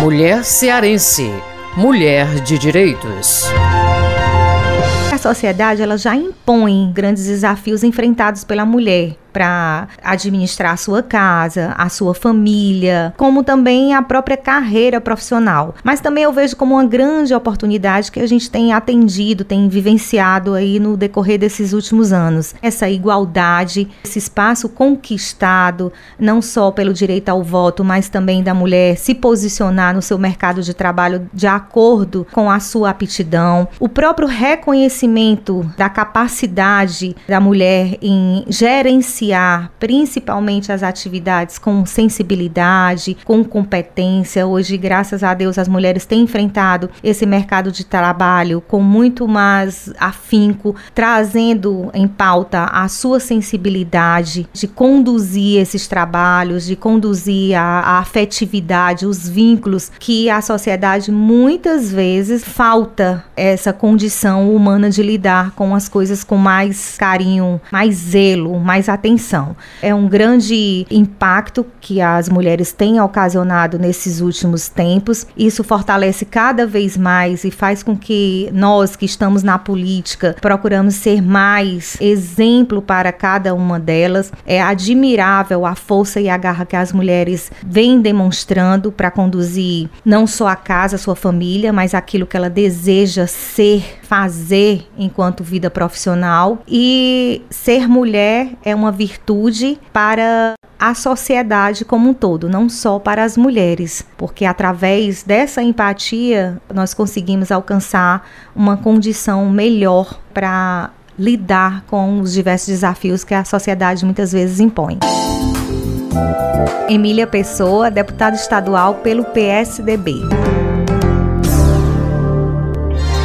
Mulher cearense, mulher de direitos. A sociedade ela já impõe grandes desafios enfrentados pela mulher para administrar a sua casa, a sua família, como também a própria carreira profissional. Mas também eu vejo como uma grande oportunidade que a gente tem atendido, tem vivenciado aí no decorrer desses últimos anos. Essa igualdade, esse espaço conquistado, não só pelo direito ao voto, mas também da mulher se posicionar no seu mercado de trabalho de acordo com a sua aptidão, o próprio reconhecimento da capacidade da mulher em gerenciar gerenciar principalmente as atividades com sensibilidade, com competência. Hoje, graças a Deus, as mulheres têm enfrentado esse mercado de trabalho com muito mais afinco, trazendo em pauta a sua sensibilidade de conduzir esses trabalhos, de conduzir a, a afetividade, os vínculos que a sociedade muitas vezes falta essa condição humana de lidar com as coisas com mais carinho, mais zelo, mais atenção atenção. É um grande impacto que as mulheres têm ocasionado nesses últimos tempos. Isso fortalece cada vez mais e faz com que nós que estamos na política procuramos ser mais exemplo para cada uma delas. É admirável a força e a garra que as mulheres vêm demonstrando para conduzir não só a casa, a sua família, mas aquilo que ela deseja ser, fazer enquanto vida profissional. E ser mulher é uma virtude para a sociedade como um todo, não só para as mulheres, porque através dessa empatia nós conseguimos alcançar uma condição melhor para lidar com os diversos desafios que a sociedade muitas vezes impõe. Emília Pessoa, deputada estadual pelo PSDB.